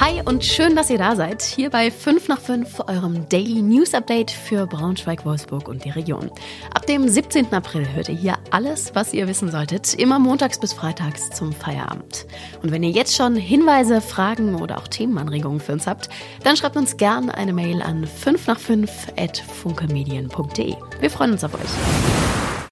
Hi und schön, dass ihr da seid. Hier bei 5 nach 5, eurem Daily News Update für Braunschweig, Wolfsburg und die Region. Ab dem 17. April hört ihr hier alles, was ihr wissen solltet, immer montags bis freitags zum Feierabend. Und wenn ihr jetzt schon Hinweise, Fragen oder auch Themenanregungen für uns habt, dann schreibt uns gerne eine Mail an 5 nach 5 at funkemedien.de. Wir freuen uns auf euch.